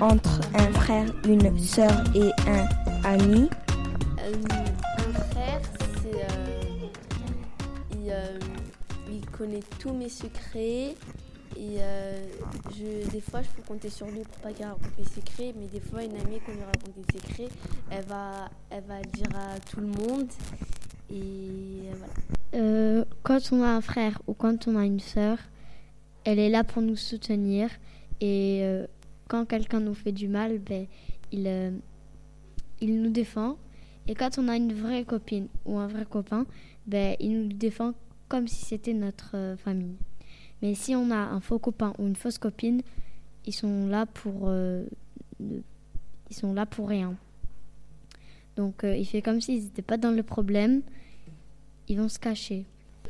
entre un frère, une sœur et un ami? Euh, un frère, c'est. euh, il, euh, il connaît tous mes secrets. Et euh, je, des fois, je peux compter sur lui pour pas qu'il raconte mes secrets. Mais des fois, une amie, quand lui raconte des secrets, elle va, elle va dire à tout le monde. Et voilà. Euh, quand on a un frère ou quand on a une sœur, elle est là pour nous soutenir. Et euh, quand quelqu'un nous fait du mal, ben, il, euh, il nous défend. Et quand on a une vraie copine ou un vrai copain, ben, il nous défend comme si c'était notre euh, famille. Mais si on a un faux copain ou une fausse copine, ils sont là pour, ils sont là pour rien. Donc il fait comme s'ils n'étaient pas dans le problème. Ils vont se cacher.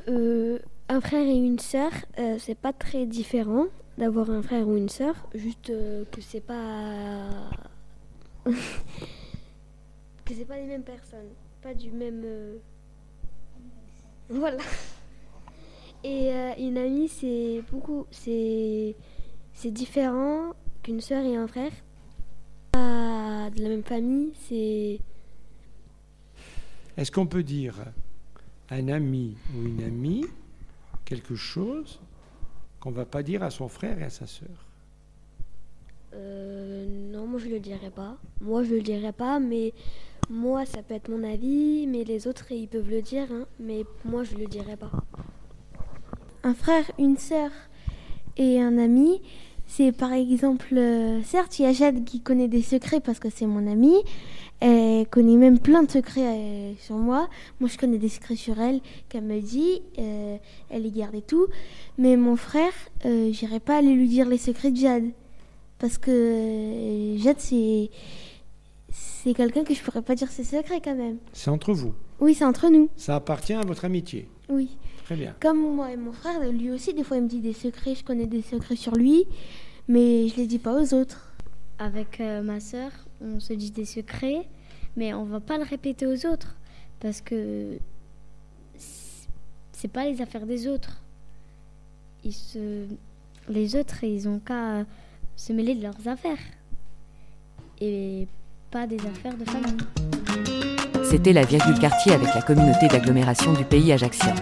Euh, un frère et une sœur, euh, c'est pas très différent d'avoir un frère ou une sœur, juste euh, que c'est pas que c'est pas les mêmes personnes, pas du même euh, voilà. Et euh, une amie, c'est beaucoup, c'est différent qu'une sœur et un frère. Pas de la même famille, c'est Est-ce qu'on peut dire un ami ou une amie quelque chose qu'on ne va pas dire à son frère et à sa sœur Euh, non, moi je le dirais pas. Moi je le dirais pas, mais moi ça peut être mon avis, mais les autres ils peuvent le dire, hein, mais moi je le dirais pas. un frère, une sœur et un ami, c'est par exemple, euh, certes, il y a Jade qui connaît des secrets parce que c'est mon amie. Elle connaît même plein de secrets euh, sur moi. Moi, je connais des secrets sur elle qu'elle me dit. euh, elle les garde et tout. Mais mon frère, euh, j'irai pas aller lui dire les secrets de Jade. Parce que Jade, c'est. C'est quelqu'un que je pourrais pas dire ses secrets quand même. C'est entre vous. Oui, c'est entre nous. Ça appartient à votre amitié. Oui. Très bien. Comme moi et mon frère, lui aussi, des fois, il me dit des secrets. Je connais des secrets sur lui, mais je les dis pas aux autres. Avec euh, ma sœur, on se dit des secrets, mais on va pas le répéter aux autres parce que c'est- c'est pas les affaires des autres. Ils se... Les autres, ils ont qu'à se mêler de leurs affaires et pas des affaires de famille. C'était la virgule quartier avec la communauté d'agglomération du pays ajaccien.